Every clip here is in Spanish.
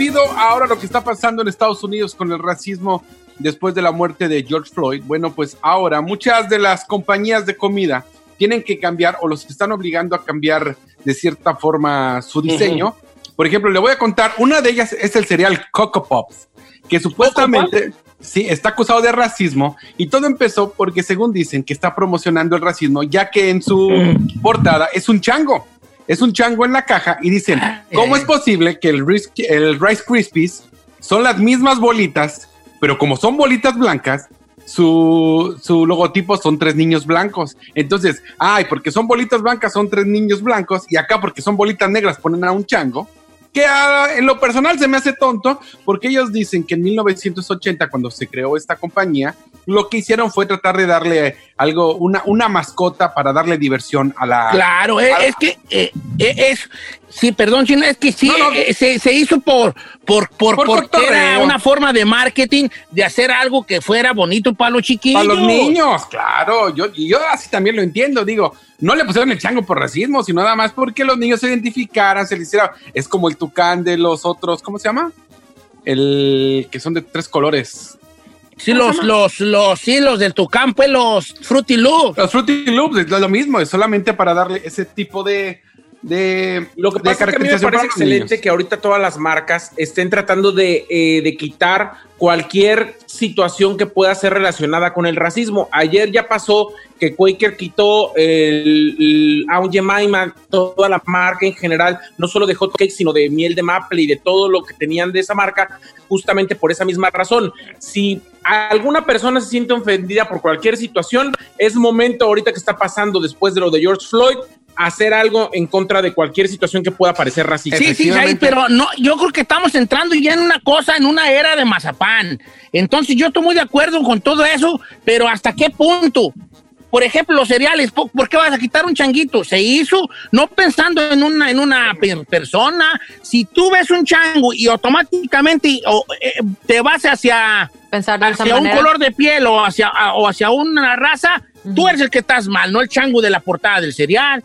Debido ahora a lo que está pasando en Estados Unidos con el racismo después de la muerte de George Floyd, bueno, pues ahora muchas de las compañías de comida tienen que cambiar o los están obligando a cambiar de cierta forma su diseño. Por ejemplo, le voy a contar, una de ellas es el cereal Coco Pops, que supuestamente sí está acusado de racismo y todo empezó porque según dicen que está promocionando el racismo, ya que en su portada es un chango. Es un chango en la caja y dicen, ¿cómo es posible que el Rice, el Rice Krispies son las mismas bolitas, pero como son bolitas blancas, su, su logotipo son tres niños blancos. Entonces, ay, porque son bolitas blancas son tres niños blancos y acá porque son bolitas negras ponen a un chango. Que en lo personal se me hace tonto porque ellos dicen que en 1980 cuando se creó esta compañía, lo que hicieron fue tratar de darle algo, una, una mascota para darle diversión a la... Claro, eh, a es que eh, eh, es. Sí, perdón, Chino, es que sí, No, no. eh, se, se hizo por, por, por, Por porque era una forma de marketing de hacer algo que fuera bonito para los chiquillos. Para los niños, claro. Yo, y yo así también lo entiendo. Digo, no le pusieron el chango por racismo, sino nada más porque los niños se identificaran, se les hiciera. Es como el tucán de los otros, ¿cómo se llama? El que son de tres colores. Sí, ¿Cómo los, los, los, sí, los del Tucán, pues los Fruity Loops. Los Fruity Loops es lo mismo, es solamente para darle ese tipo de. De Lo que de pasa es que a mí me parece excelente que ahorita todas las marcas estén tratando de, eh, de quitar cualquier situación que pueda ser relacionada con el racismo. Ayer ya pasó que Quaker quitó el, el Aunt Jemima, toda la marca en general, no solo de hot cakes, sino de miel de maple y de todo lo que tenían de esa marca, justamente por esa misma razón. Si alguna persona se siente ofendida por cualquier situación, es momento ahorita que está pasando después de lo de George Floyd, hacer algo en contra de cualquier situación que pueda parecer racista. Sí, sí, ahí, pero no, yo creo que estamos entrando ya en una cosa, en una era de mazapán. Entonces yo estoy muy de acuerdo con todo eso, pero ¿hasta qué punto? Por ejemplo, los cereales, ¿por qué vas a quitar un changuito? Se hizo no pensando en una, en una per- persona. Si tú ves un chango y automáticamente o, eh, te vas hacia, Pensar hacia un manera. color de piel o hacia, a- o hacia una raza, tú eres el que estás mal, no el chango de la portada del cereal.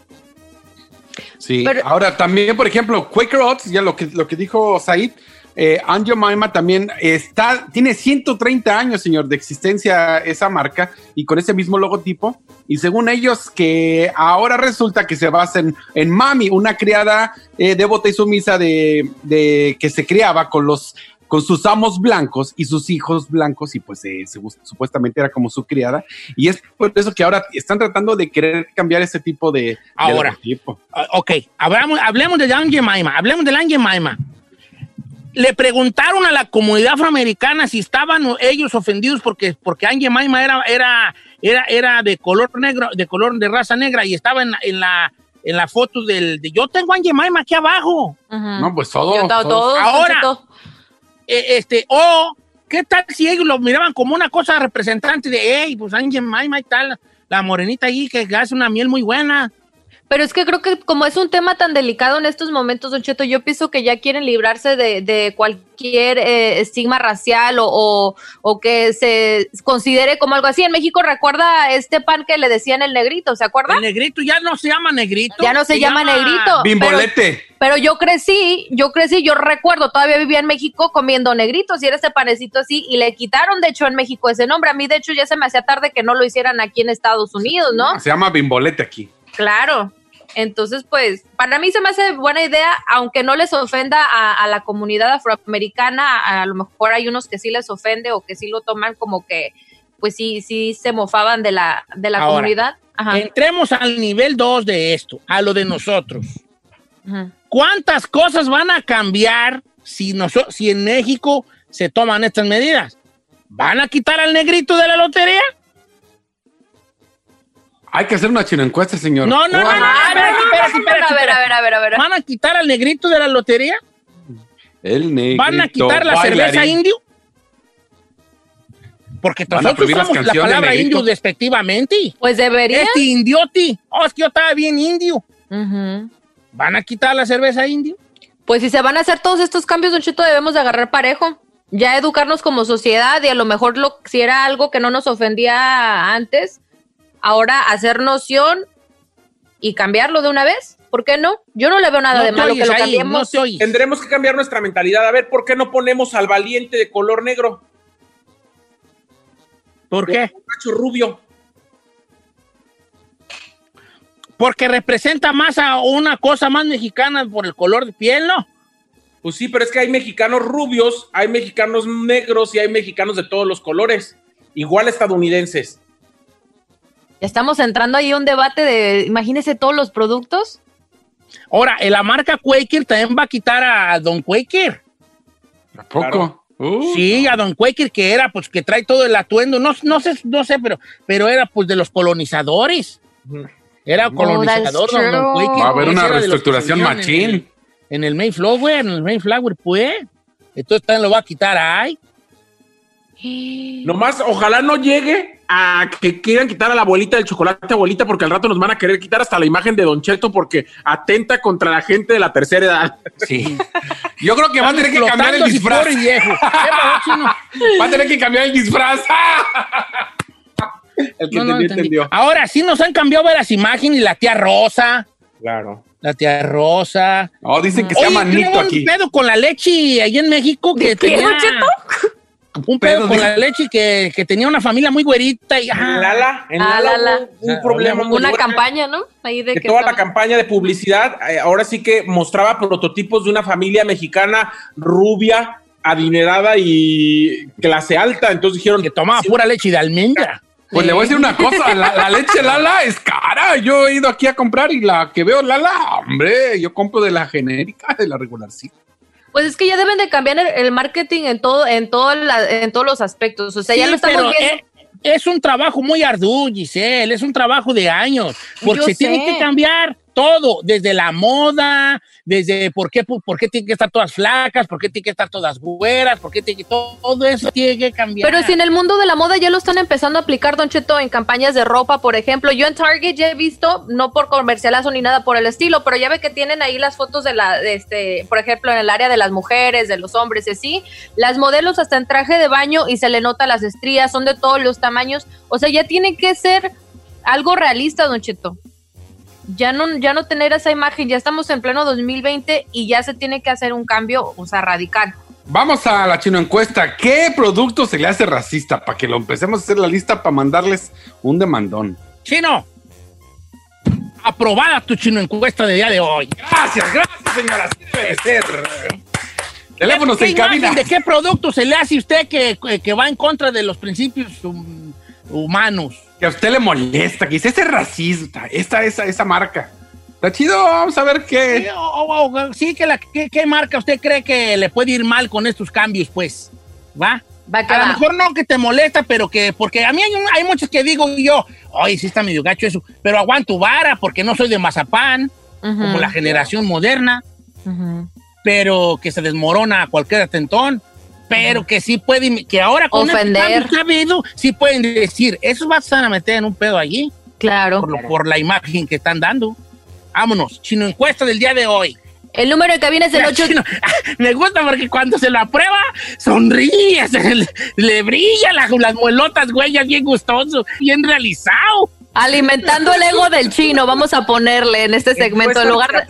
Sí, Pero- ahora también, por ejemplo, Quaker Oats, ya lo que, lo que dijo Said, eh, Aunt Jemima también está, tiene 130 años, señor, de existencia esa marca y con ese mismo logotipo. Y según ellos, que ahora resulta que se basa en, en Mami, una criada eh, devota y sumisa de, de que se criaba con los con sus amos blancos y sus hijos blancos y pues eh, se- supuestamente era como su criada y es por eso que ahora están tratando de querer cambiar ese tipo de, de Ahora. logotipo. Ah, Ok, hablamos, hablemos de Aunt Jemima, hablemos de Aunt Jemima. Le preguntaron a la comunidad afroamericana si estaban ellos ofendidos porque, porque Aunt Jemima era, era, era, era de color negro, de color de raza negra y estaba en, la- en la en la foto del de yo tengo a Aunt Jemima aquí abajo. No, pues todo. Yo estaba todo. todo, Ahora. todo. Eh, este, o qué tal si ellos lo miraban como una cosa representante de, hey, pues Aunt Jemima y tal, la morenita ahí que hace una miel muy buena. Pero es que creo que como es un tema tan delicado en estos momentos, Don Cheto, yo pienso que ya quieren librarse de, de cualquier eh, estigma racial o, o, o, que se considere como algo así. En México recuerda este pan que le decían el negrito, ¿se acuerda? El negrito ya no se llama negrito. Ya no se, se llama, llama, negrito. Bimbolete. Pero, pero, yo crecí, yo crecí, yo recuerdo, todavía vivía en México comiendo negritos y era este panecito así y le quitaron de hecho en México ese nombre. A mí de hecho ya se me hacía tarde que no lo hicieran aquí en Estados Unidos, ¿no? Se llama bimbolete aquí. Claro. Entonces, pues, para mí se me hace buena idea, aunque no les ofenda a, a, la comunidad afroamericana, a lo mejor hay unos que sí les ofende o que sí lo toman como que, pues sí, sí se mofaban de la, de la Ahora, comunidad. Ajá. Entremos al nivel 2 de esto, a lo de nosotros. Ajá. ¿Cuántas cosas van a cambiar si, noso si en México se toman estas medidas? ¿Van a quitar al negrito de la lotería? Hay que hacer una chino encuesta, señor. No, no, no, no, espérate, espérate, espérate, A ver, a ver, a ver, a ver. ¿Van a quitar al negrito de la lotería? El negrito. ¿Van a quitar la bailarín. cerveza indio? Porque nosotros usamos la palabra indio despectivamente. Pues debería. Este indioti. Oh, es que yo estaba bien indio. ¿Van a quitar la cerveza indio? Pues si se van a hacer todos estos cambios, Don Cheto, debemos de agarrar parejo. Ya educarnos como sociedad y a lo mejor lo, si era algo que no nos ofendía antes, ahora hacer noción y cambiarlo de una vez. ¿Por qué no? Yo no le veo nada No de malo oyes que lo ahí, cambiemos. no te oyes. Tendremos que cambiar nuestra mentalidad. A ver, ¿por qué no ponemos al valiente de color negro? ¿Por qué? Macho rubio. Porque representa más a una cosa más mexicana por el color de piel, ¿no? Pues sí, pero es que hay mexicanos rubios, hay mexicanos negros y hay mexicanos de todos los colores. Igual estadounidenses. Estamos entrando ahí a un debate de, imagínese todos los productos. Ahora, eh, la marca Quaker también va a quitar a Don Quaker. ¿A poco? Uh, Sí, a Don Quaker, que era, pues, que trae todo el atuendo. No, no sé, no sé, pero, pero era, pues, de los colonizadores. Era colonizador, Don, Don. Quaker. Va a haber una reestructuración vivían en machín. el- En el Mayflower, en el Mayflower, pues. Entonces también lo va a quitar ay. Nomás, ojalá no llegue a que quieran quitar a la abuelita del chocolate abuelita, porque al rato nos van a querer quitar hasta la imagen de Don Cheto porque atenta contra la gente de la tercera edad. Sí. Yo creo que va a tener que cambiar el disfraz. pobre viejo. ¿Qué pasó, chino? Va a tener que cambiar el disfraz. El que No, no entendió. Ahora sí nos han cambiado las imágenes y la tía Rosa. Claro. La tía Rosa. Oh, dicen que se llama Nito un aquí. pedo con la leche ahí en México que ¿De qué, tenía... Don Cheto? Un pedo, Pedo con la leche que, que tenía una familia muy güerita y... En ah, Lala, en Ah, Lala un Ah, problema muy Una campaña, ¿no? Ahí de que que toda la campaña de publicidad eh, ahora sí que mostraba prototipos de una familia mexicana rubia, adinerada y clase alta. Entonces dijeron que tomaba sí, pura leche de almendra. Pues le voy a decir una cosa, la, la leche Lala es cara. Yo he ido aquí a comprar y la que veo Lala, hombre, yo compro de la genérica, de la regular, sí. Pues es que ya deben de cambiar el, el marketing en todo, en todo la- en todos los aspectos. O sea, ya lo estamos viendo. eh, es un trabajo muy arduo, Giselle, es un trabajo de años, porque Yo se tiene que cambiar todo, desde la moda, desde por qué, por qué tienen que estar todas flacas, por qué tienen que estar todas güeras, por qué tiene que, todo, eso tiene que cambiar. Pero si en el mundo de la moda ya lo están empezando a aplicar, Don Cheto, en campañas de ropa, por ejemplo. Yo en Target ya he visto, no por comercialazo ni nada por el estilo, pero ya ve que tienen ahí las fotos de la, de este, por ejemplo, en el área de las mujeres, de los hombres y así. Las modelos hasta en traje de baño y se le nota las estrías, son de todos los tamaños. O sea, ya tiene que ser algo realista, Don Cheto. Ya no, ya no tener esa imagen, ya estamos en pleno 2020 y ya se tiene que hacer un cambio, o sea, radical. Vamos a la chino encuesta. ¿Qué producto se le hace racista? Para que lo empecemos a hacer la lista para mandarles un demandón. Chino, aprobada tu chino encuesta de día de hoy. Gracias, gracias, señora. Así debe de ser. Teléfonos ¿Qué en cabina. ¿De qué producto se le hace a usted que, que va en contra de los principios hum- humanos? Que a usted le molesta, que dice, este es racista, esta, esa, esa marca. Está chido, vamos a ver Sí, qué. o- o- o- sí, que la, ¿qué, qué marca usted cree que le puede ir mal con estos cambios, pues? ¿Va? Va A lo mejor no que te molesta, pero que, porque a mí hay, hay muchos que digo yo, ay, sí está medio gacho eso, pero aguanto vara porque no soy de mazapán, como Ujú, la generación moderna, ujú. pero que se desmorona a cualquier atentón, pero que sí pueden, que ahora con estos Ofender. ha habido, sí pueden decir, esos vas a meter en un pedo allí, Claro. por, lo- por la imagen que están dando. Vámonos, chino encuesta del día de hoy. El número de cabina es el 8. me gusta porque cuando se lo aprueba, sonríe, se le, le brilla las muelotas, güey, ya bien gustoso, bien realizado. Alimentando el ego del chino, vamos a ponerle en este segmento. En lugar de...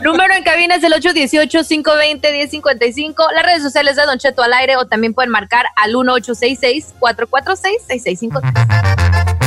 Número en cabina es el 818-520-1055. Las redes sociales de Don Cheto al aire o también pueden marcar al 1866-446-6653.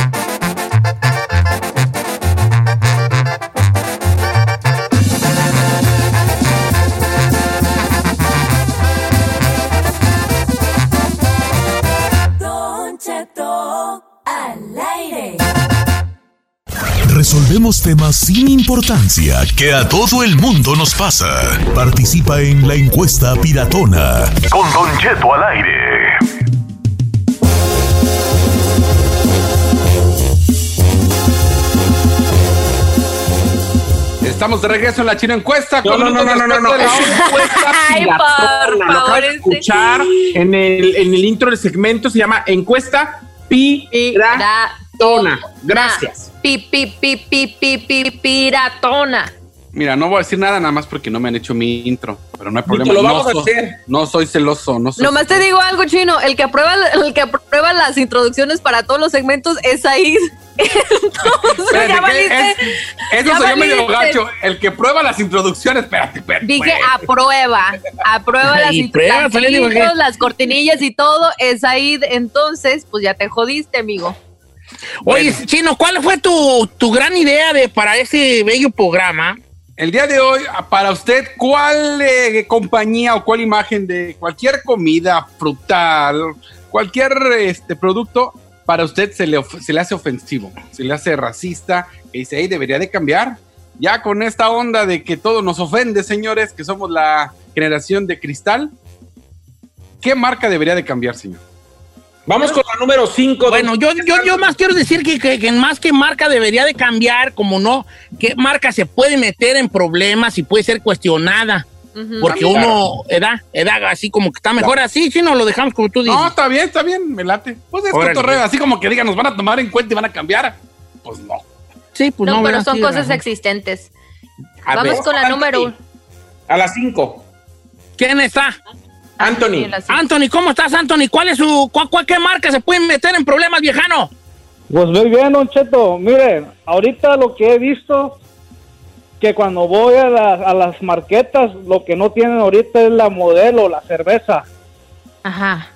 Resolvemos temas sin importancia que a todo el mundo nos pasa. Participa en la encuesta piratona. Con Don Cheto al aire. Estamos de regreso en la China Encuesta. No, no, no, no, no, no, no. encuesta Ay, por Lo acabas de escuchar en el, en el intro del segmento. Se llama Encuesta Piratona. Gracias pi, pi, pi, pi, pi, pi, piratona. Mira, no voy a decir nada nada más porque no me han hecho mi intro, pero no hay problema. Lo vamos no, a hacer. no soy celoso, no soy Nomás te digo algo, chino, el que aprueba el que aprueba las introducciones para todos los segmentos es ahí. Entonces, ya valiste, eso soy yo medio gacho. El que prueba las introducciones, espérate, espérate. Dije aprueba, aprueba las introducciones, las cortinillas y todo, es ahí. Entonces, pues ya te jodiste, amigo. Oye, Chino, ¿cuál fue tu, gran idea de para ese bello programa? El día de hoy, para usted, ¿cuál eh, compañía o cuál imagen de cualquier comida frutal, cualquier este, producto, para usted se le, se le hace ofensivo, se le hace racista, y dice, ahí debería de cambiar? Ya con esta onda de que todo nos ofende, señores, que somos la generación de cristal, ¿qué marca debería de cambiar, señor? Vamos con la número 5. Bueno, yo, yo, yo más quiero decir que, que, más que marca debería de cambiar, como no, qué marca se puede meter en problemas y puede ser cuestionada. Porque uno, edad, edad, así como que está mejor así, si no lo dejamos como tú dices. No, está bien, está bien, me late. Pues es cotorreo, así como que digan, nos van a tomar en cuenta y van a cambiar. Pues no. Sí, pues no. No, pero son cosas existentes. Vamos con la número A las 5. ¿Quién está? Anthony. Anthony, ¿cómo estás, Anthony? ¿Cuál es su, cuál, qué marca se pueden meter en problemas, viejano? Pues muy bien, Don Cheto. Mire, ahorita lo que he visto, que cuando voy a, a las marquetas, lo que no tienen ahorita es la modelo, la cerveza. Ajá.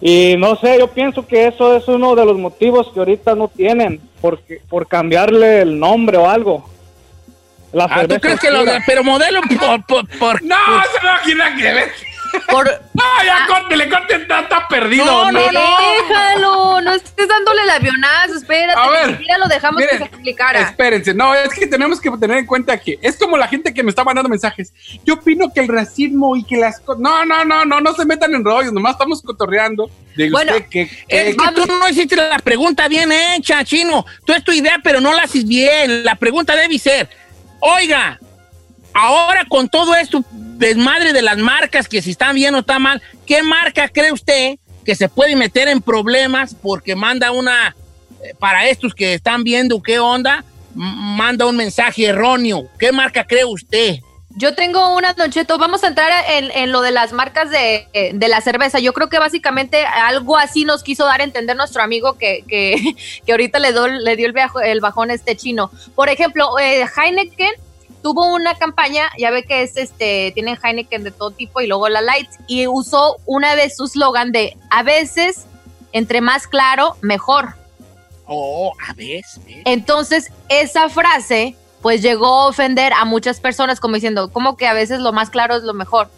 Y no sé, yo pienso que eso es uno de los motivos que ahorita no tienen, porque, por cambiarle el nombre o algo. La ah, ¿tú crees que lo de, pero modelo por, por, no, se me imagina que por... No, ya córtele, córtele, está, perdido. No, no, no. Déjalo, no estés dándole el avionazo, espérate. A ver, mira, lo dejamos que se explicara. Espérense, no, es que tenemos que tener en cuenta que es como la gente que me está mandando mensajes. Yo opino que el racismo y que las cosas. No, no, no, no, no se metan en rollos, nomás estamos cotorreando. bueno, que, es que tú no hiciste la pregunta bien hecha, chino. Tú es tu idea, pero no la haces bien. La pregunta debe ser: Oiga, ahora con todo esto desmadre de las marcas, que si están bien o están mal, ¿qué marca cree usted que se puede meter en problemas porque manda una, eh, para estos que están viendo qué onda, manda un mensaje erróneo? ¿Qué marca cree usted? Yo tengo una, Don vamos a entrar en, lo de las marcas de, la cerveza. Yo creo que básicamente algo así nos quiso dar a entender nuestro amigo que, que, ahorita le, le dio el, el bajón este chino. Por ejemplo, eh, Heineken tuvo una campaña, ya ve que es este, tienen Heineken de todo tipo y luego la Light, y usó una de sus slogan de a veces, entre más claro, mejor. Oh, a veces. Entonces, esa frase, pues llegó a ofender a muchas personas como diciendo, como que a veces lo más claro es lo mejor.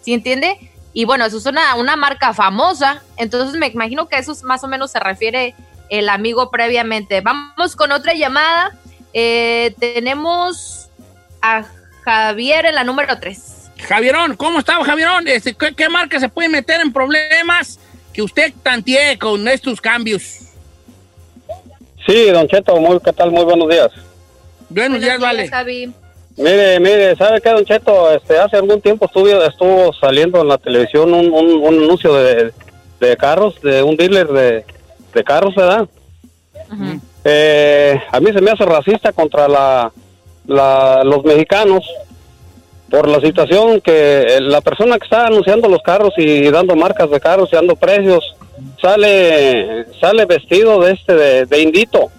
¿Sí entiende? Y bueno, eso es una, una marca famosa, entonces me imagino que eso más o menos se refiere el amigo previamente. Vamos con otra llamada. Eh, tenemos a Javier en la número 3. Javierón, ¿cómo está, Javierón? Este, ¿qué, marca se puede meter en problemas que usted tantee con estos cambios? Sí, Don Cheto, muy, ¿qué tal? Muy buenos días. Buenos, días, vale. Mire, mire, ¿sabe qué, Don Cheto? Este, hace algún tiempo estuvo, estuvo saliendo en la televisión un, un, anuncio de, de, carros, de un dealer de, de carros, ¿verdad? Eh, a mí se me hace racista contra la la- los mexicanos por la situación que eh, la persona que está anunciando los carros y dando marcas de carros y dando precios sale sale vestido de este de, de indito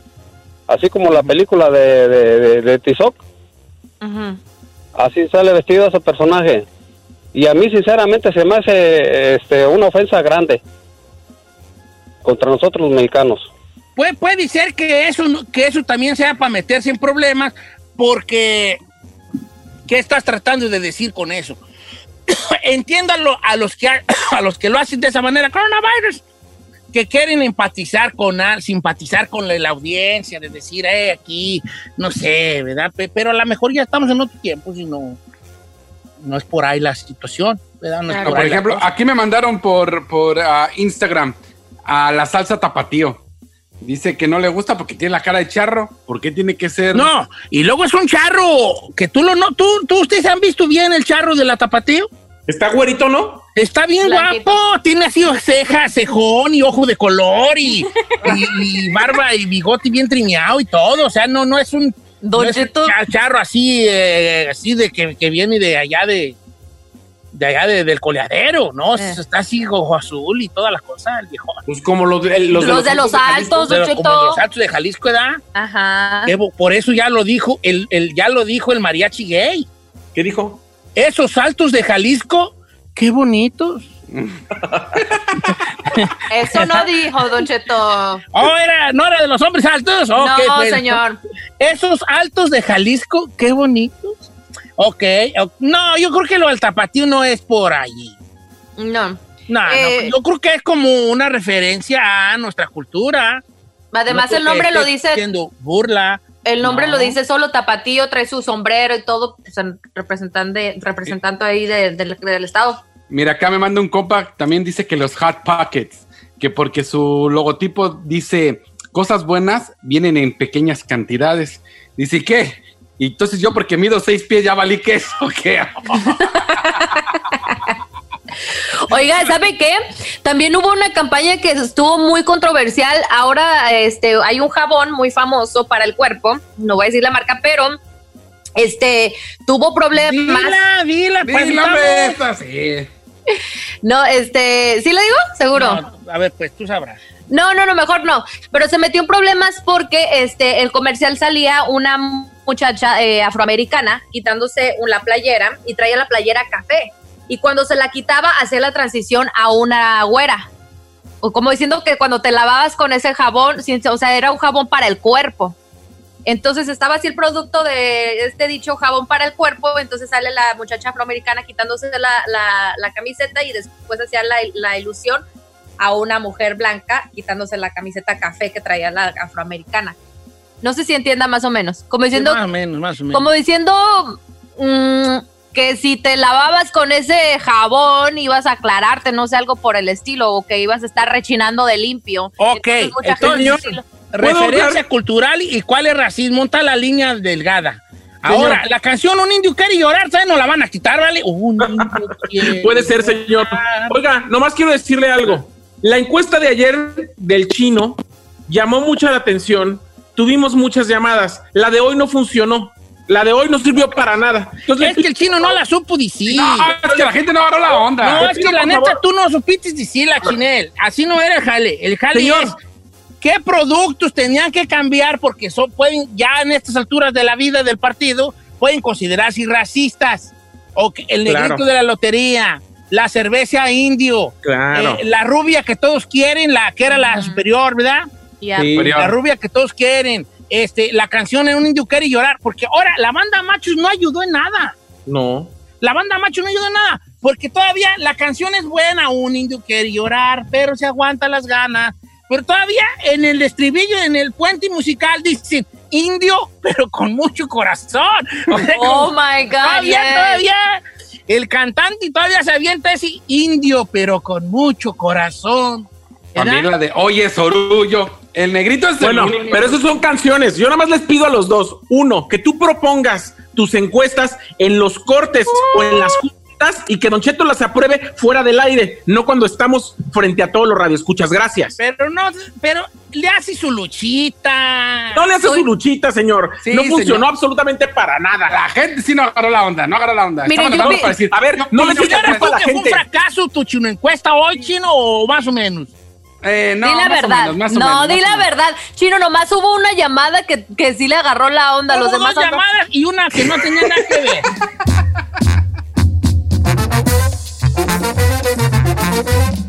así como la película de, de, de- de Tizoc. Así sale vestido ese personaje. Y a mí sinceramente se me hace este una ofensa grande contra nosotros los mexicanos. Puede, puede ser que eso, no- que eso también sea para meterse en problemas, porque ¿qué estás tratando de decir con eso? Entiéndalo a los que a los que lo hacen de esa manera, coronavirus, que quieren empatizar con al- simpatizar con la, la audiencia, de decir, eh, aquí, no sé, ¿verdad? Pe- Pero a lo mejor ya estamos en otro tiempo, si no, no es por ahí la situación, ¿verdad? No es Claro. por Por ejemplo, aquí me mandaron por, por ah, Instagram a la salsa tapatío. Dice que no le gusta porque tiene la cara de charro. ¿Por qué tiene que ser? No, y luego es un charro que tú lo no, tú, tú ustedes han visto bien el charro de la tapatío. Está güerito, ¿no? Está bien Blanquito. guapo, tiene así ceja, cejón y ojo de color y, y- y barba y bigote bien trimeado y todo. O sea, no, no es un, Don no es un Cheto. cha- charro así, eh, así de que, que viene de allá de, de allá de- del coleadero, ¿no? Eh. Está así ojo azul y todas las cosas, el viejo. Pues como los de los, Los de los altos, Don Pero como Cheto. los altos de Jalisco, ¿verdad? Ajá. Que por eso ya lo dijo, el, el- ya lo dijo el mariachi gay. ¿Qué dijo? Esos altos de Jalisco, qué bonitos. Eso no dijo, Don Cheto. Oh, era, no era de los hombres altos. No, pues, señor. Esos altos de Jalisco, qué bonitos. Ok, no, yo creo que lo del tapatío no es por allí. No. No, no, Eh. yo creo que es como una referencia a nuestra cultura. Además, No el nombre lo dice, haciendo burla. el nombre No. lo dice solo Tapatío, trae su sombrero y todo, pues, en representante, representante ahí de- del- del estado. Mira, acá me manda un compa, también dice que los Hot Pockets, que porque su logotipo dice cosas buenas vienen en pequeñas cantidades. Dice, ¿qué? Y entonces yo porque mido seis pies ya valí queso, ¿qué? Oiga, ¿sabe qué? También hubo una campaña que estuvo muy controversial. Ahora este, hay un jabón muy famoso para el cuerpo, no voy a decir la marca, pero este tuvo problemas. Dila, dila, pues, esta, sí. No, este, ¿sí le digo? Seguro. No, a ver, pues tú sabrás. No, no, no, mejor no. Pero se metió en problemas porque este el comercial salía una muchacha eh, afroamericana quitándose la playera y traía la playera café. Y cuando se la quitaba, hacía la transición a una güera. O como diciendo que cuando te lavabas con ese jabón, o sea, era un jabón para el cuerpo. Entonces estaba así el producto de este dicho jabón para el cuerpo, entonces sale la muchacha afroamericana quitándose la, la- la camiseta y después hacía la, la ilusión a una mujer blanca quitándose la camiseta café que traía la afroamericana. No sé si entienda más o menos. Como diciendo, más o menos, más o menos. como diciendo mm, que si te lavabas con ese jabón ibas a aclararte, no sé, algo por el estilo, o que ibas a estar rechinando de limpio. Ok, entonces, Referencia cultural y cuál es racismo, está la línea delgada. Ahora, la canción Un indio quiere llorar, ¿sabes? No la van a quitar, ¿vale? Un indio quiere Puede ser, señor. llorar. Oiga, nomás quiero decirle algo. La encuesta de ayer del chino llamó mucha la atención. Tuvimos muchas llamadas. La de hoy no funcionó. La de hoy no sirvió para nada. Entonces, Es que el chino no la supo decir. No, es que la gente no agarró la onda. No, es que la neta favor. tú no supiste decirla, Chinel. Así no era el jale. El jale Señor. es qué productos tenían que cambiar porque son, pueden, ya en estas alturas de la vida del partido, pueden considerarse racistas. O el negrito Claro. de la lotería, la cerveza indio, Claro. eh, la rubia que todos quieren, la que era la superior, ¿verdad? Ya. Sí. La rubia que todos quieren. Este, la canción en un indio quiere llorar, porque ahora la banda Machos no ayudó en nada. No. La banda Macho no ayuda en nada, porque todavía la canción es buena, un indio quiere llorar, pero se aguanta las ganas. Pero todavía en el estribillo, en el puente musical, dicen indio, pero con mucho corazón. O sea, Oh como- my God. todavía, yes. todavía, el cantante todavía se avienta ese indio, pero con mucho corazón. ¿verdad? También la de Oye Sorullo. El negrito es el Bueno, único- pero esas son canciones. Yo nada más les pido a los dos. Uno, que tú propongas tus encuestas en los cortes o en las juntas y que Don Cheto las apruebe fuera del aire, no cuando estamos frente a todos los radioescuchas. Gracias. Pero no, pero le hace su luchita. No le hace su luchita, señor. Sí, no funcionó señor. absolutamente para nada. La gente sí no agarró la onda, no agarró la onda. Mire, yo vi- para decir, A ver, no le la ¿Tú que fue un fracaso tu chino encuesta hoy, chino, o más o menos? Eh, no, di la más o verdad. menos, más o no, menos, di más o la menos. verdad. Chino, nomás hubo una llamada que, que sí le agarró la onda. Los Hubo demás dos no. llamadas y una que no tenía nada que ver.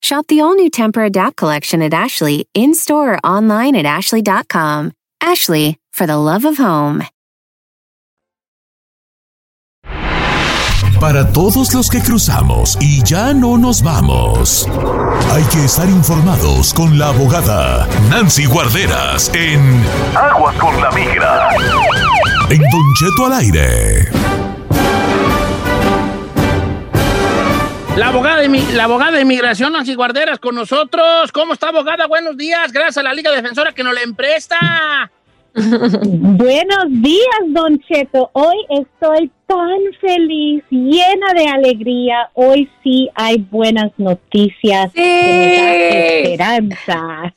Shop the all new Temper Adapt collection at Ashley in store or online at ashley.com. Ashley, for the love of home. Para todos los que cruzamos y ya no nos vamos, hay que estar informados con la abogada Nancy Guarderas en Aguas con la Migra. En Don Cheto al aire. La abogada, de, la abogada de inmigración, Nancy Guarderas, con nosotros. ¿Cómo está, abogada? Buenos días. Gracias a la Liga Defensora que nos la empresta. Buenos días, Don Cheto. Hoy estoy tan feliz, llena de alegría. Hoy sí hay buenas noticias. que me da esperanza.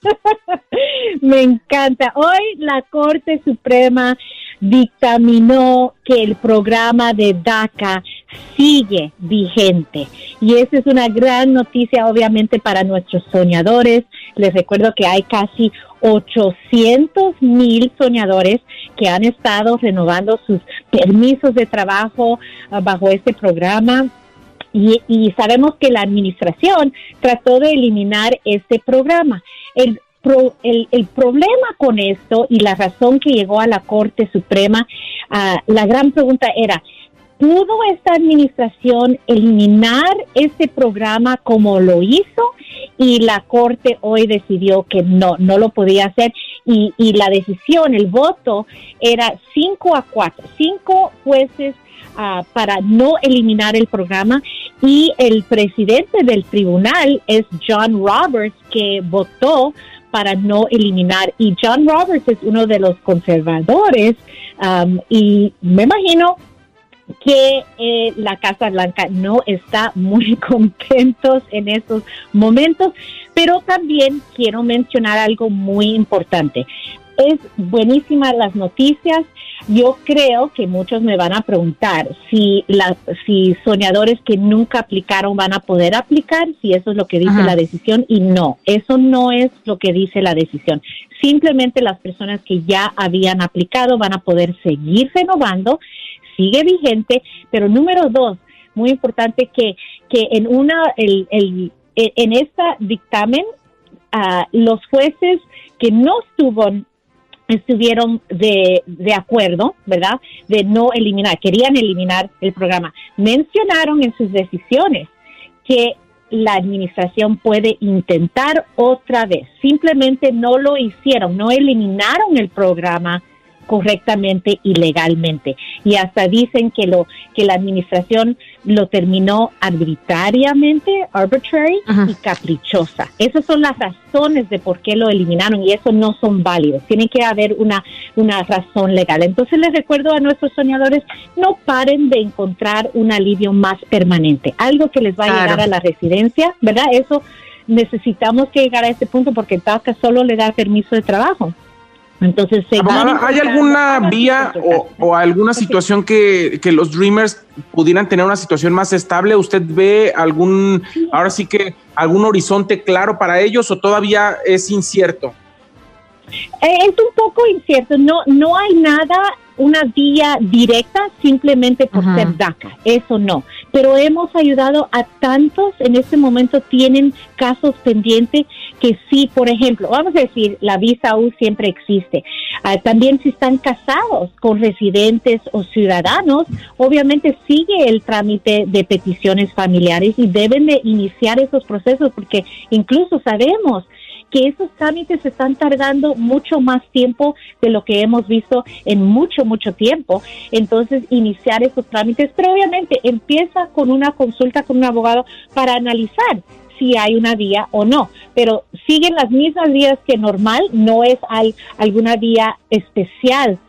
me encanta. Hoy la Corte Suprema dictaminó que el programa de DACA sigue vigente. Y esa es una gran noticia, obviamente, para nuestros soñadores. Les recuerdo que hay casi 800 mil soñadores que han estado renovando sus permisos de trabajo ah, bajo este programa. Y, y sabemos que la administración trató de eliminar este programa. El, pro- el, problema con esto y la razón que llegó a la Corte Suprema, ah, la gran pregunta era, ¿pudo esta administración eliminar este programa como lo hizo? Y la Corte hoy decidió que no, no lo podía hacer. Y, y la decisión, el voto, era 5 a 4. Cinco jueces ah, para no eliminar el programa y el presidente del tribunal es John Roberts que votó para no eliminar y John Roberts es uno de los conservadores um, y me imagino que eh, la Casa Blanca no está muy contentos en estos momentos, pero también quiero mencionar algo muy importante. Es buenísima las noticias. Yo creo que muchos me van a preguntar si la, si soñadores que nunca aplicaron van a poder aplicar, si eso es lo que dice Ajá. la decisión y no, eso no es lo que dice la decisión. Simplemente las personas que ya habían aplicado van a poder seguir renovando, sigue vigente, pero número dos, muy importante que, que en una, el, el, en esta dictamen, ah, los jueces que no estuvo estuvieron de, de acuerdo, ¿verdad? De no eliminar, querían eliminar el programa. Mencionaron en sus decisiones que la administración puede intentar otra vez. Simplemente no lo hicieron, no eliminaron el programa correctamente y legalmente. Y hasta dicen que lo que la administración lo terminó arbitrariamente, arbitrary y caprichosa. Esas son las razones de por qué lo eliminaron y eso no son válidos. Tiene que haber una, una razón legal. Entonces les recuerdo a nuestros soñadores, no paren de encontrar un alivio más permanente, algo que les va a Claro. llegar a la residencia, ¿verdad? Eso necesitamos que llegar a este punto porque el TACA solo le da permiso de trabajo. Entonces, se Abogada, ¿hay alguna vía o, o alguna situación que, que los Dreamers pudieran tener una situación más estable? ¿Usted ve algún, ahora sí que, algún horizonte claro para ellos o todavía es incierto? Eh, Es un poco incierto, no, no hay nada, una vía directa simplemente por ser DACA, eso no. Pero hemos ayudado a tantos, en este momento tienen casos pendientes que sí, por ejemplo, vamos a decir, la visa U siempre existe. Ah, también si están casados con residentes o ciudadanos, obviamente sigue el trámite de peticiones familiares y deben de iniciar esos procesos porque incluso sabemos que esos trámites están tardando mucho más tiempo de lo que hemos visto en mucho, mucho tiempo. Entonces, iniciar esos trámites, pero obviamente empieza con una consulta con un abogado para analizar si hay una vía o no, pero siguen las mismas vías que normal, no es al- alguna vía especial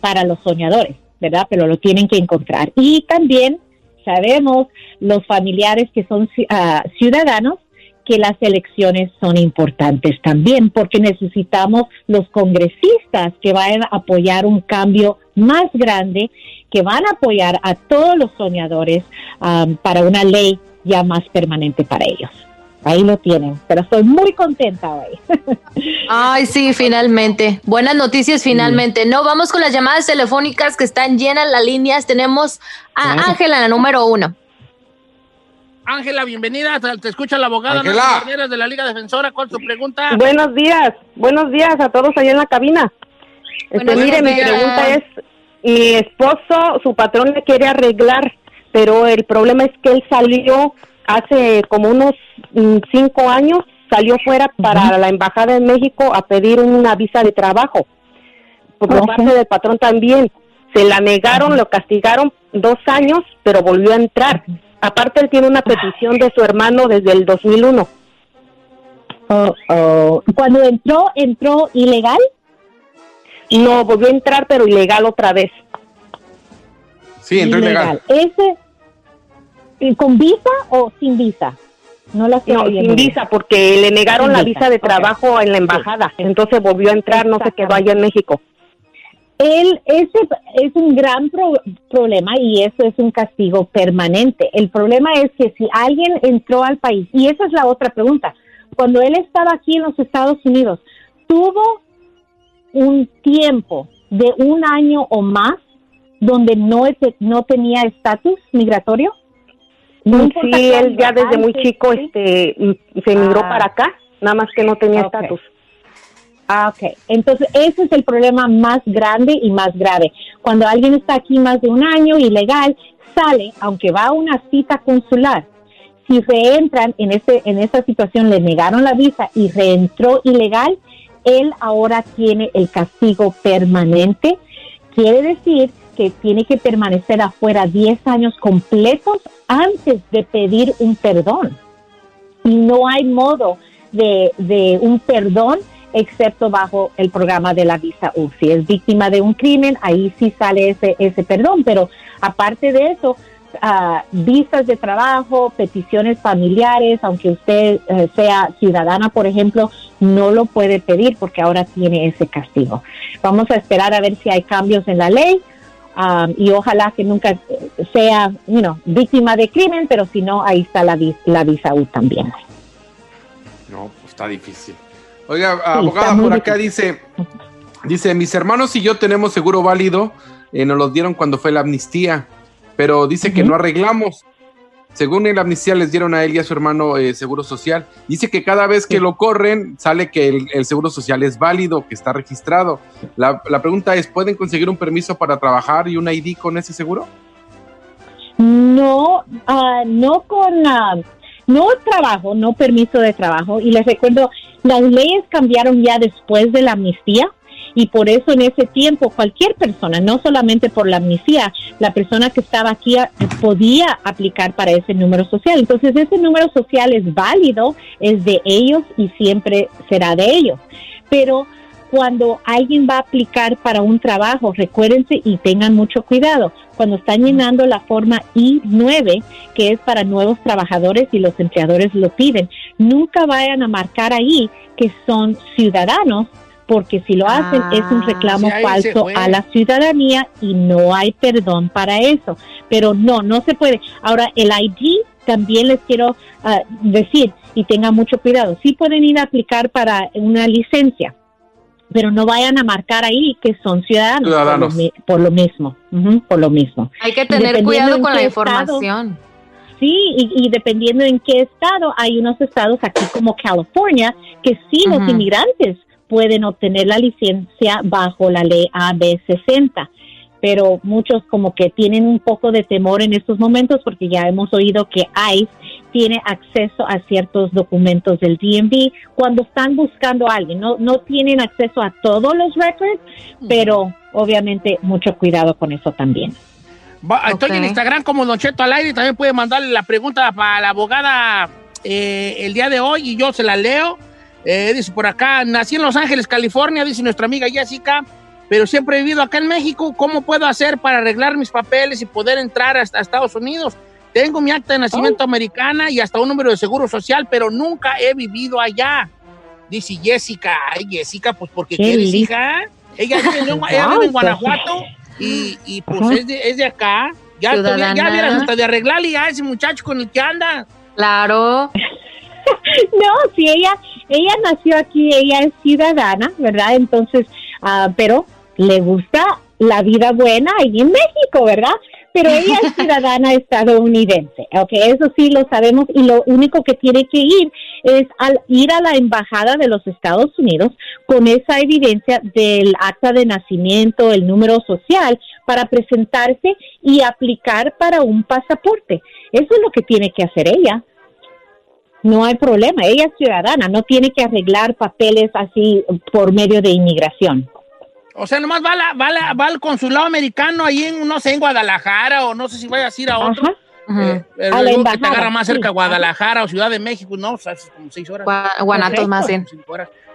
para los soñadores, ¿verdad? Pero lo tienen que encontrar. Y también sabemos los familiares que son ah, ciudadanos que las elecciones son importantes también porque necesitamos los congresistas que vayan a apoyar un cambio más grande, que van a apoyar a todos los soñadores am, para una ley ya más permanente para ellos. Ahí lo tienen, pero estoy muy contenta hoy. Ay, sí, finalmente. Buenas noticias, finalmente. No, vamos con las llamadas telefónicas que están llenas las líneas. Tenemos a Claro. Ángela, la número uno. Ángela, bienvenida. Te, escucha la abogada Ángela. De la Liga Defensora. ¿Cuál es tu pregunta? Buenos días, buenos días a todos allá en la cabina. Este, mire, mi pregunta es, mi esposo, su patrón le quiere arreglar, pero el problema es que él salió hace como unos mm, cinco años, salió fuera para la embajada en México a pedir una visa de trabajo. Por parte del patrón también. Se la negaron, lo castigaron dos años, pero volvió a entrar. Aparte, él tiene una petición de su hermano desde el 2001. Oh, oh. Cuando entró, entró ilegal. No, volvió a entrar, pero ilegal otra vez. Sí, entró ilegal. ¿Ese con visa o sin visa? No la No, sin visa, porque le negaron Sin la visa, visa de trabajo en la embajada. Entonces volvió a entrar, no se quedó allá en México. Él, ese es un gran pro- problema y eso es un castigo permanente. El problema es que si alguien entró al país, y esa es la otra pregunta, cuando él estaba aquí en los Estados Unidos, ¿tuvo un tiempo de un año o más donde no, no tenía estatus migratorio? No sí, él ya desde muy chico ¿sí? este se migró Ah. para acá, nada más que no tenía estatus. Ah, ok. Entonces, ese es el problema más grande y más grave. Cuando alguien está aquí más de un año ilegal, sale, aunque va a una cita consular, si reentran en, este, en esa situación, le negaron la visa y reentró ilegal, él ahora tiene el castigo permanente. Quiere decir que tiene que permanecer afuera 10 años completos antes de pedir un perdón y no hay modo de, un perdón excepto bajo el programa de la visa U. Es víctima de un crimen, ahí sí sale ese, ese perdón, pero aparte de eso, ah, visas de trabajo, peticiones familiares, aunque usted eh, sea ciudadana, por ejemplo, no lo puede pedir porque ahora tiene ese castigo. Vamos a esperar a ver si hay cambios en la ley. Ah, y ojalá que nunca sea you know, víctima de crimen, pero si no, ahí está la, la visa U también. No, pues está difícil. Oiga, abogada, por acá dice, dice, mis hermanos y yo tenemos seguro válido, eh, nos los dieron cuando fue la amnistía, pero dice que Ujú. no arreglamos. Según la amnistía les dieron a él y a su hermano eh, seguro social. Dice que cada vez que lo corren sale que el, el seguro social es válido, que está registrado. La, la pregunta es, ¿pueden conseguir un permiso para trabajar y un ID con ese seguro? No, ah, no con, ah, no trabajo, no permiso de trabajo. Y les recuerdo, las leyes cambiaron ya después de la amnistía y por eso en ese tiempo cualquier persona, no solamente por la amnistía, la persona que estaba aquí ah, podía aplicar para ese número social. Entonces ese número social es válido, es de ellos y siempre será de ellos. Pero cuando alguien va a aplicar para un trabajo, recuérdense y tengan mucho cuidado. Cuando están llenando la forma I-9, que es para nuevos trabajadores y los empleadores lo piden, nunca vayan a marcar ahí que son ciudadanos, porque si lo hacen es un reclamo ahí se falso a la ciudadanía y no hay perdón para eso. Pero no, no se puede. Ahora, el ID también les quiero ah, decir y tengan mucho cuidado. Sí pueden ir a aplicar para una licencia, pero no vayan a marcar ahí que son ciudadanos, Ciudadanos. Por, lo, mi- por lo mismo, ujú, por lo mismo. Hay que tener cuidado con la estado- información. Sí, y, y dependiendo en qué estado, hay unos estados aquí como California que sí los inmigrantes pueden obtener la licencia bajo la ley AB60, pero muchos como que tienen un poco de temor en estos momentos porque ya hemos oído que ICE tiene acceso a ciertos documentos del DMV cuando están buscando a alguien. No, no tienen acceso a todos los records, pero obviamente mucho cuidado con eso también. Estoy en. Instagram como Don Cheto al aire. También puede mandarle la pregunta para la abogada eh, el día de hoy y yo se la leo. Eh, dice por acá, nací en Los Ángeles, California, dice nuestra amiga Jessica, pero siempre he vivido acá en México. ¿Cómo puedo hacer para arreglar mis papeles y poder entrar hasta Estados Unidos? Tengo mi acta de nacimiento americana y hasta un número de seguro social, pero nunca he vivido allá. Dice Jessica. Ay, Jessica, pues porque quieres, hija. Ella vive en, ella vive en Guanajuato y, y, pues es de, es de acá. Ya, todavía- ya vieras hasta de arreglarle a ese muchacho con el que anda. Claro. No, si ella, ella nació aquí, ella es ciudadana, ¿verdad? Entonces, ah, pero le gusta la vida buena ahí en México, ¿verdad? Pero ella es ciudadana estadounidense, ¿ok? Eso sí lo sabemos y lo único que tiene que ir es al ir a la embajada de los Estados Unidos con esa evidencia del acta de nacimiento, el número social, para presentarse y aplicar para un pasaporte. Eso es lo que tiene que hacer ella no hay problema. Ella es ciudadana, no tiene que arreglar papeles así por medio de inmigración. O sea, nomás va, a la- va, a la- va al consulado americano ahí en, no sé, en Guadalajara o no sé si vayas a ir a otro. Eh, pero A la luego que te embajada, agarra más sí. cerca Guadalajara o Ciudad de México, no, o sea, es como seis horas. Gua- Guanatos más bien.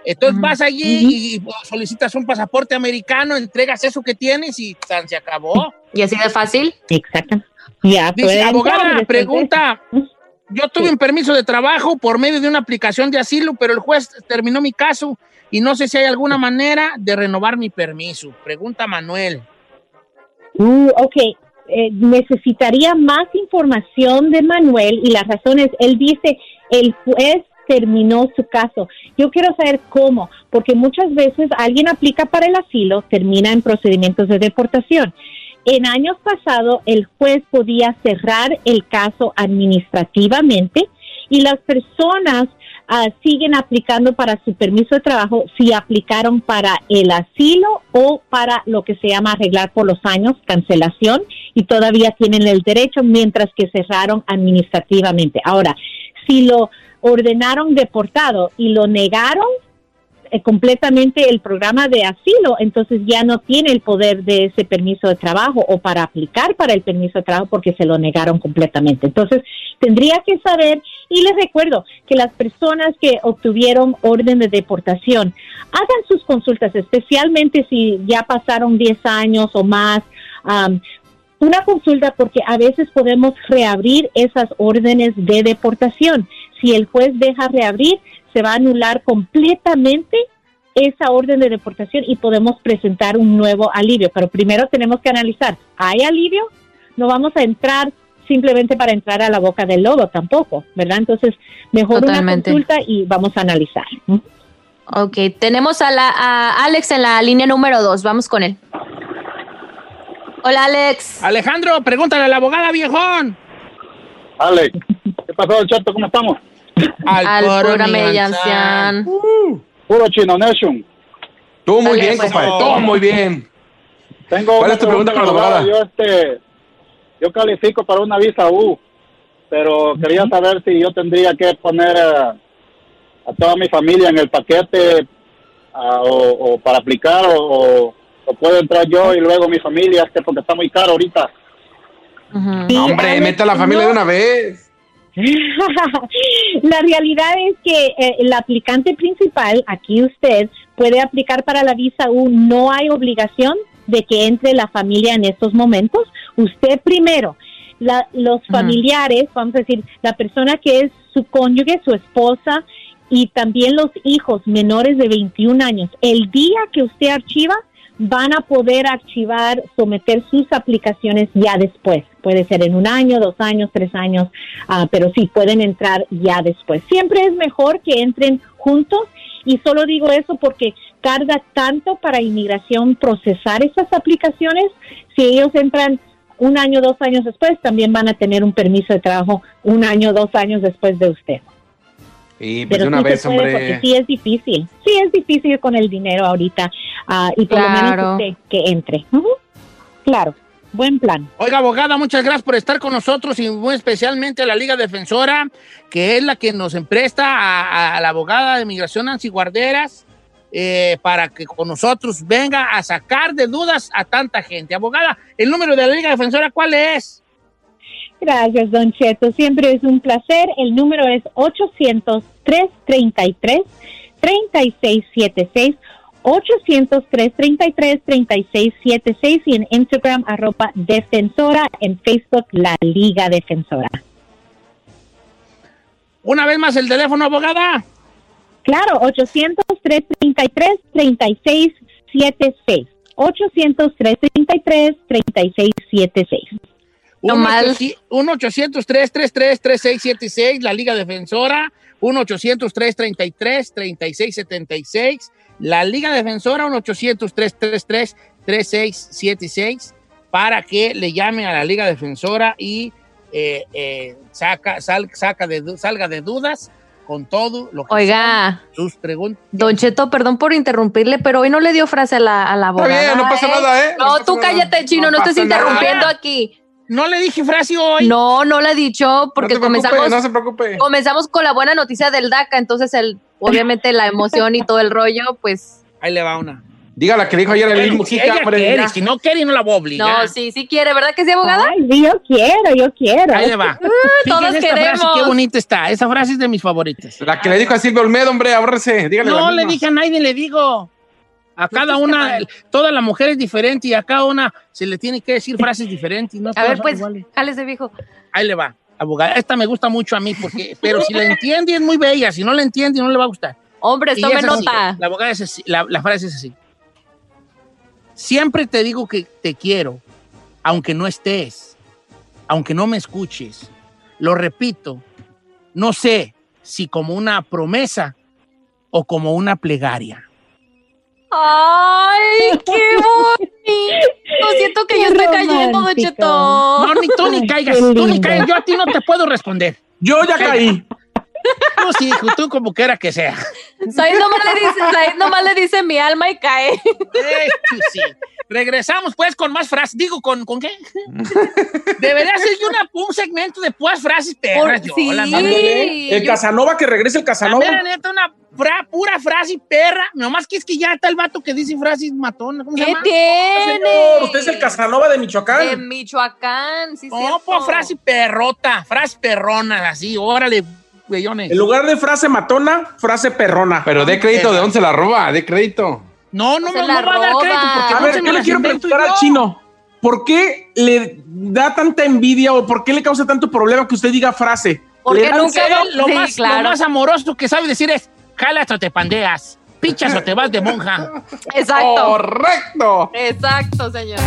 Entonces vas allí y pues, solicitas un pasaporte americano, entregas eso que tienes y tan, se acabó. ¿Y así de fácil? Exacto. Ya, Dice, puede abogada, de pregunta. Yo tuve un permiso de trabajo por medio de una aplicación de asilo, pero el juez terminó mi caso y no sé si hay alguna manera de renovar mi permiso. Pregunta Manuel. Uh, ok, Eh, necesitaría más información de Manuel y la razón es, él dice, el juez terminó su caso. Yo quiero saber cómo, porque muchas veces alguien aplica para el asilo, termina en procedimientos de deportación. En años pasados, el juez podía cerrar el caso administrativamente y las personas ah, siguen aplicando para su permiso de trabajo si aplicaron para el asilo o para lo que se llama arreglar por los años, cancelación, y todavía tienen el derecho mientras que cerraron administrativamente. Ahora, si lo ordenaron deportado y lo negaron, completamente el programa de asilo, entonces ya no tiene el poder de ese permiso de trabajo o para aplicar para el permiso de trabajo porque se lo negaron completamente. Entonces, tendría que saber, y les recuerdo que las personas que obtuvieron orden de deportación hagan sus consultas, especialmente si ya pasaron 10 años o más. am, una consulta porque a veces podemos reabrir esas órdenes de deportación. Si el juez deja reabrir, se va a anular completamente esa orden de deportación y podemos presentar un nuevo alivio. Pero primero tenemos que analizar, ¿hay alivio? No vamos a entrar simplemente para entrar a la boca del lobo tampoco, ¿verdad? Entonces, mejor Totalmente. una consulta y vamos a analizar. Ok, tenemos a, la, a Alex en la línea número dos. Vamos con él. Hola, Alex. Alejandro, pregúntale a la abogada, viejón. Alex, ¿qué pasó, Chato? ¿Cómo estamos? Al puro pura Mellancián. Mellancián. Puro Chino Nation. Tú muy Dale, bien, pues. compadre. Todo muy bien. Tengo ¿Cuál es tu pregunta para la abogada? Yo, este, yo califico para una visa U, pero quería saber si yo tendría que poner a, a toda mi familia en el paquete o, o para aplicar o, o- o puedo entrar yo y luego mi familia, este, porque está muy caro ahorita. No, hombre, meta a la familia no. de una vez. la realidad es que eh, el aplicante principal, aquí usted, puede aplicar para la visa U. No hay obligación de que entre la familia en estos momentos. Usted primero, la- los familiares, vamos a decir, la persona que es su cónyuge, su esposa y también los hijos menores de 21 años, el día que usted archiva, van a poder archivar, someter sus aplicaciones ya después. Puede ser en un año, dos años, tres años, ah, pero sí pueden entrar ya después. Siempre es mejor que entren juntos y solo digo eso porque tarda tanto para inmigración procesar esas aplicaciones. Si ellos entran un año, dos años después, también van a tener un permiso de trabajo un año, dos años después de usted. Y pues Pero de una sí vez, se puede hombre. porque sí es difícil. Sí es difícil con el dinero ahorita ah, y por lo Claro. menos usted que entre. Claro, buen plan. Oiga, abogada, muchas gracias por estar con nosotros y muy especialmente a la Liga Defensora, que es la que nos empresta a, a la abogada de migración Nancy Guarderas eh, para que con nosotros venga a sacar de dudas a tanta gente. Abogada, el número de la Liga Defensora, ¿cuál es? Gracias, Don Cheto. Siempre es un placer. El número es 800-333-3676. 800-333-3676 y en Instagram arroba defensora, en Facebook la Liga Defensora. Una vez más el teléfono, abogada. Claro, 800-333-3676. 800-333-3676. 1-800-333-3676, la Liga Defensora. 1-800-333-3676. La Liga Defensora, 1-800-333-3676, para que le llame a la Liga Defensora y eh, eh, saca, sal- saca de, salga de dudas con todo lo que Oiga. son sus preguntas. Don Cheto, perdón por interrumpirle, pero hoy no le dio frase a la, a la Está abogada. bien, no pasa nada, ¿eh? No No, tú nada. cállate, chino, no, No estés pasa nada. interrumpiendo aquí. No le dije frase hoy. No, no la he dicho porque No comenzamos, no se preocupe. comenzamos con la buena noticia del DACA, entonces el, obviamente la emoción y todo el rollo, pues Ahí le va una. Diga la que dijo ayer el mismo si ella quiere, si no quiere, no la voy a obligar. no, sí, sí quiere, ¿verdad que sí, abogada? Ay, sí, yo quiero, yo quiero. Ahí le va. todos Fíjese esta queremos. frase, qué bonita está. Esa frase es de mis favoritas. La que le dijo a Silvio Olmedo, hombre, ahórrese. Dígale No la le dije a nadie, le digo. A cada una, toda la mujer es diferente y a cada una se le tiene que decir frases diferentes. y No A ver, pues, iguales. jálese, viejo. Ahí le va, abogada. Esta me gusta mucho a mí, porque, pero si la entiende es muy bella. Si no la entiende, no le va a gustar. Hombre, tome así, nota. La, abogada es así, la, la frase es así. Siempre te digo que te quiero, aunque no estés, aunque no me escuches. Lo repito, no sé si como una promesa o como una plegaria. ¡Ay, qué bonito! Siento que Qué yo estoy cayendo, Don. Cheto. No, ni tú ni caigas, tú ni caigas. Yo a ti no te puedo responder. Yo ya caí. Tú sí, hijo, tú como quiera que sea. Said nomás le dice, Said nomás le dice mi alma y cae. Eh, sí. Regresamos pues con más frases. Digo, ¿con, ¿con qué? Debería ser yo una, un segmento de puras frases perras. Yo, sí. la. El yo- Casanova, que regrese el La Casanova. mera neta, una pura frase perra. Nomás que es que ya está el vato que dice frases matona. ¿Cómo se ¿Qué llama? tiene? Señor, usted es el Casanova de De Michoacán. Michoacán, sí, No, pues frase perrota, frase perrona, así, órale, güeyones. En lugar de frase matona, frase perrona. Pero de crédito, ¿de dónde se la roba? De crédito. No, no me, no va a dar crédito porque A no ver, yo le quiero preguntar al chino. ¿por qué le da tanta envidia o por qué le causa tanto problema que usted diga frase? Porque nunca celo. lo, más, lo más amoroso que sabe decir es, jalas o te pandeas, pichas o te vas de monja. Exacto. Correcto. Exacto, señor.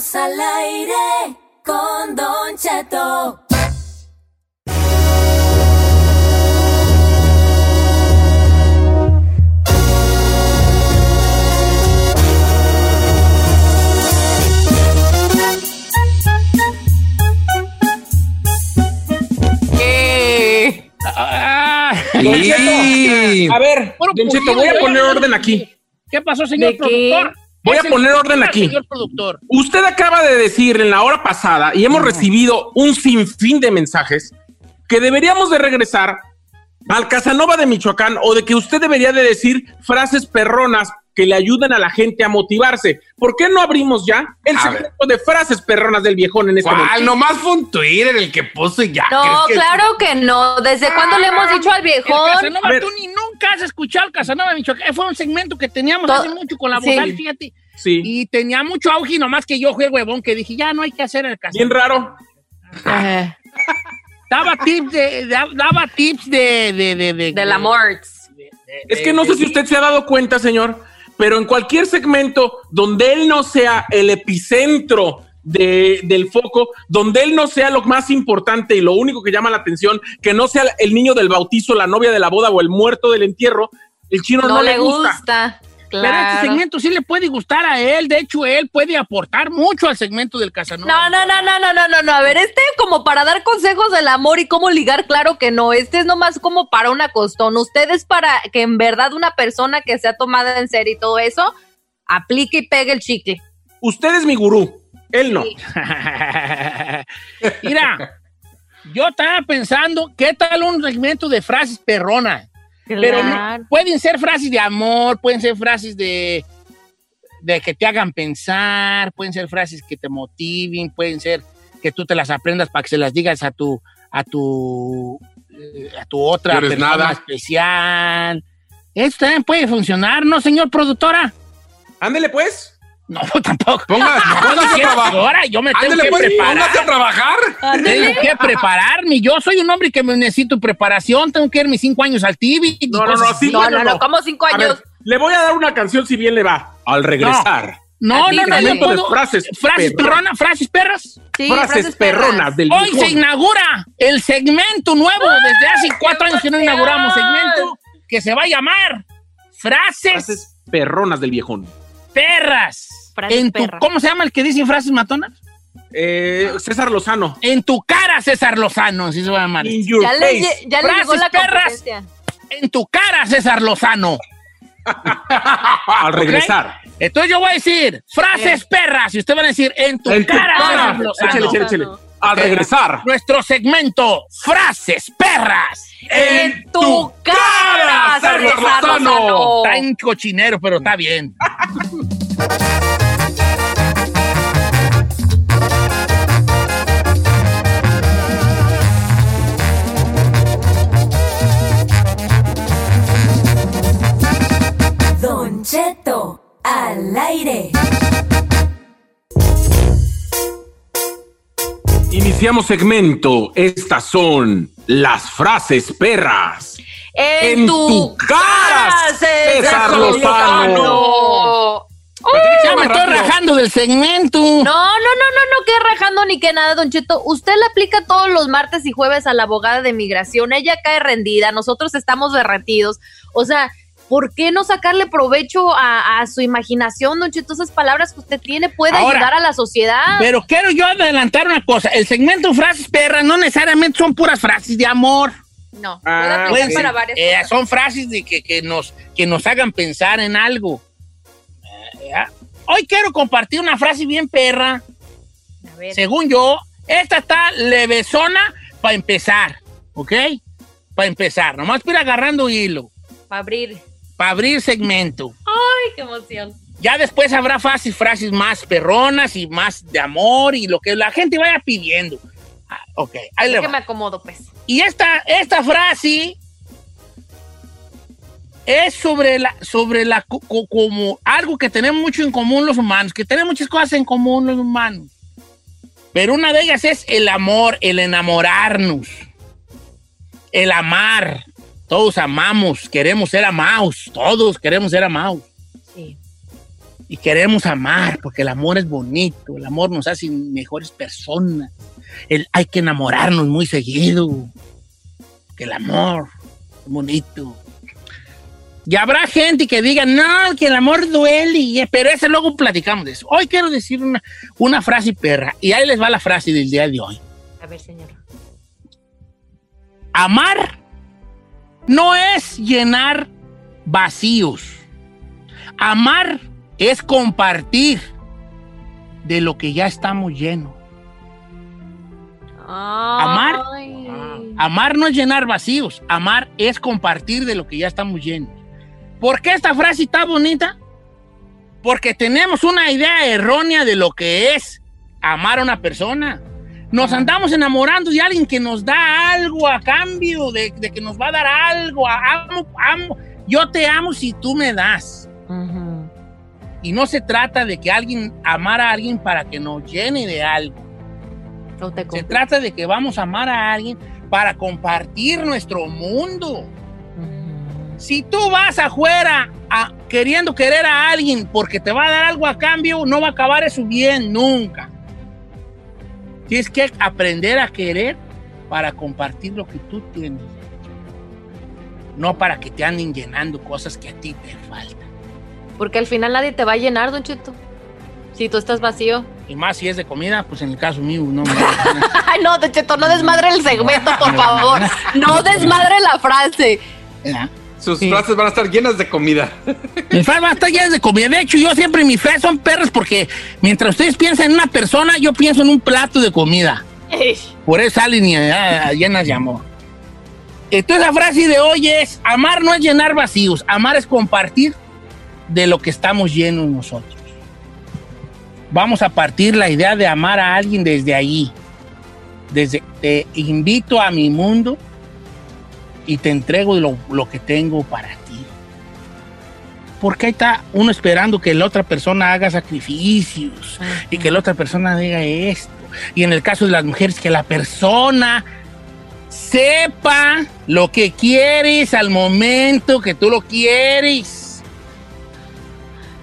Estamos al aire con Don Cheto. Ah, Don Cheto, a ver, Don Cheto, voy a poner orden aquí. ¿Qué pasó, señor ¿De qué? Voy a ¿Qué poner orden aquí. Señor productor. Usted acaba de decir en la hora pasada, y hemos recibido un sinfín de mensajes, que deberíamos de regresar al Casanova de Michoacán o de que usted debería de decir frases perronas que le ayuden a la gente a motivarse. ¿Por qué no abrimos ya el A segmento de frases perronas del viejón en este ¿Cuál? momento? Nomás fue un Twitter el que puso y ya. No, ¿crees que- claro que no. ¿Desde cuándo le hemos dicho al El viejón? Casanova, A ver. tú ni nunca has escuchado el Casanova de Michoacán. Fue un segmento que teníamos To- hace mucho con la Sí. vocal, fíjate. Sí, Y tenía mucho auge, y nomás que yo fui el huevón que dije, ya no hay que hacer el Casanova. bien raro. Ajá. Daba tips de, da- daba tips de, de, de, de- Del amor. Es que no sé si usted se ha dado cuenta, señor, pero en cualquier segmento donde él no sea el epicentro de- del foco, donde él no sea lo más importante y lo único que llama la atención, que no sea el niño del bautizo, la novia de la boda o el muerto del entierro, el chino no, No, le gusta. gusta. Pero este Claro. segmento sí le puede gustar a él. De hecho, él puede aportar mucho al segmento del Casanova. No, no, no, no, no, no, no, no. A ver, este como para dar consejos del amor y cómo ligar, claro que no. Este es nomás como para una costón. Usted es para que en verdad una persona que sea tomada en serio y todo eso, aplique y pegue el chicle. Usted es mi gurú, él no. Mira, yo estaba pensando, ¿qué tal un segmento de frases perronas? Pero no- pueden ser frases de amor, pueden ser frases de, de que te hagan pensar, pueden ser frases que te motiven, pueden ser que tú te las aprendas para que se las digas a tu a tu eh, a tu otra No persona nada. especial. Esto también puede funcionar, ¿no, señor productora? Ándele pues. No, tampoco. Ponga- póngase a trabajar. Ahora yo me tengo que pues, preparar. póngase a trabajar. Tengo que prepararme. Yo soy un hombre que me necesito preparación. Tengo que ir mis cinco años al TV. No, no, no, así. sí, No, no, no, como cinco A años. ver, le voy a dar una canción si bien le va. Al regresar. No, no, no, de puedo. frases frases perronas. perronas, frases perras. Sí, frases, perras. perronas del Hoy se inaugura el segmento nuevo. Desde hace cuatro años que no inauguramos segmento que se va a llamar Frases, Frases perronas del viejón. Perras. En tu-. ¿Cómo se llama el que dicen frases matonas? Eh, César Lozano. En tu cara, César Lozano, así se va a llamar. In your Ya le, face. lle- ya le Frases llegó la perras. En tu cara, César Lozano. Al regresar. Entonces yo voy a decir frases perras y usted va a decir en tu En tu cara. César Lozano. Échale, échale, échale. Al regresar. Nuestro segmento Frases perras. En tu cara, César César Lozano. Lozano. Está en cochinero, pero está bien. Cheto al aire. Iniciamos segmento. Estas son las frases perras. En, En tu, tu cara, César Lozano. Lozano. Ya me estoy rajando del segmento. No, no, no, no, no, que rajando ni que nada, Don Cheto. Usted le aplica todos los martes y jueves a la abogada de migración. Ella cae rendida, nosotros estamos derretidos. O sea, ¿por qué no sacarle provecho a, a su imaginación, Don Cheto? Esas palabras que usted tiene puede Ahora, ayudar a la sociedad. Pero quiero yo adelantar una cosa. El segmento Frases perras no necesariamente son puras frases de amor. no, Ah, Pueden para varias eh, cosas. son frases de que, que nos, que nos hagan pensar en algo. Eh, ya. Hoy quiero compartir una frase bien perra. A ver. Según yo, esta está levesona para empezar, ¿ok? Para empezar, nomás para ir agarrando hilo, Para abrir. Para abrir segmento. Ay, qué emoción. Ya después habrá frases, frases más perronas y más de amor y lo que la gente vaya pidiendo. Ok, ahí le que va. me acomodo, pues. Y esta, esta frase es sobre la, sobre la, co- co- como algo que tenemos mucho en común los humanos, que tenemos muchas cosas en común los humanos. Pero una de ellas es el amor, el enamorarnos, el amar. Todos amamos, queremos ser amados, todos queremos ser amados. Sí. Y queremos amar, porque el amor es bonito, el amor nos hace mejores personas. El, hay que enamorarnos muy seguido, que el amor es bonito. Y habrá gente que diga, no, que el amor duele, pero ese luego platicamos de eso. Hoy quiero decir una, una frase perra, y ahí les va la frase del día de hoy. A ver, señor. Amar no es llenar vacíos. Amar es compartir de lo que ya estamos llenos. Amar, amar no es llenar vacíos. Amar es compartir de lo que ya estamos llenos. ¿Por qué esta frase está bonita? Porque tenemos una idea errónea de lo que es amar a una persona. Nos andamos enamorando de alguien que nos da algo a cambio, de, de que nos va a dar algo. a- Amo, amo. Yo te amo si tú me das. Y no se trata de que alguien amar a alguien para que nos llene de algo. Se trata de que vamos a amar a alguien para compartir nuestro mundo. Si tú vas afuera a- queriendo querer a alguien porque te va a dar algo a cambio, no va a acabar eso bien nunca. Tienes que aprender a querer para compartir lo que tú tienes. No para que te anden llenando cosas que a ti te faltan. Porque al final nadie te va a llenar, Don Cheto. Si tú estás vacío. Y más si es de comida, pues en el caso mío, no. me- Ay, no, Don Cheto, no desmadre el segmento, por favor. No desmadre la frase. Sus frases van a estar llenas de comida. Mis frases van a estar llenas de comida. De hecho, yo siempre mis frases son perras porque mientras ustedes piensan en una persona, yo pienso en un plato de comida. Por eso salen y, llenas de amor. Entonces la frase de hoy es, amar no es llenar vacíos, amar es compartir de lo que estamos llenos nosotros. Vamos a partir la idea de amar a alguien desde ahí. Desde te invito a mi mundo y te entrego lo, que tengo para ti. Porque ahí está uno esperando que la otra persona haga sacrificios y que la otra persona diga esto. Y en el caso de las mujeres, que la persona sepa lo que quieres al momento que tú lo quieres.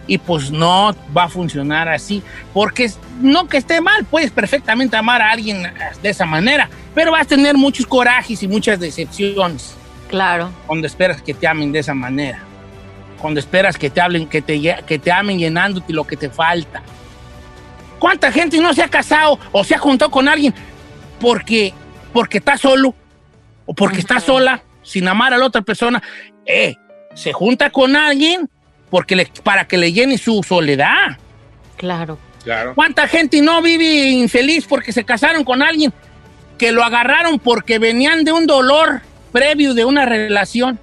Y pues no va a funcionar así. Porque no que esté mal, puedes perfectamente amar a alguien de esa manera, pero vas a tener muchos corajes y muchas decepciones. Claro. Cuando esperas que te amen de esa manera. Cuando esperas que te hablen, que te, que te amen llenándote lo que te falta. ¿Cuánta gente no se ha casado o se ha juntado con alguien porque, porque está solo o porque está sola sin amar a la otra persona? Eh, se junta con alguien porque le- para que le llene su soledad. Claro. Claro. ¿Cuánta gente no vive infeliz porque se casaron con alguien que lo agarraron porque venían de un dolor previo de una relación?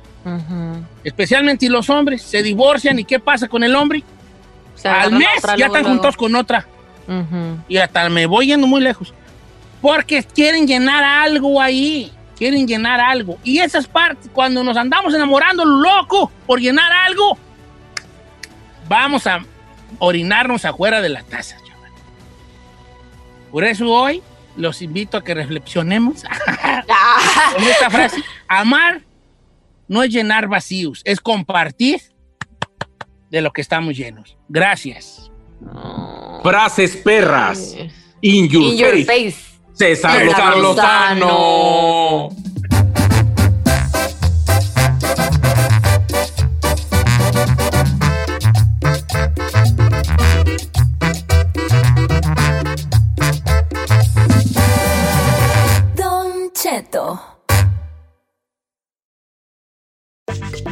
Especialmente los hombres se divorcian y ¿qué pasa con el hombre? Al agarran mes ya luego, están luego. juntos con otra. Ujú. Y hasta me voy yendo muy lejos. Porque quieren llenar algo ahí. Quieren llenar algo. Y esas partes, cuando nos andamos enamorando loco por llenar algo, vamos a orinarnos afuera de la taza. chaval. Por eso hoy los invito a que reflexionemos con esta frase. Amar no es llenar vacíos, es compartir de lo que estamos llenos. Gracias. Frases perras. In your, In your face. face. César César Lozano.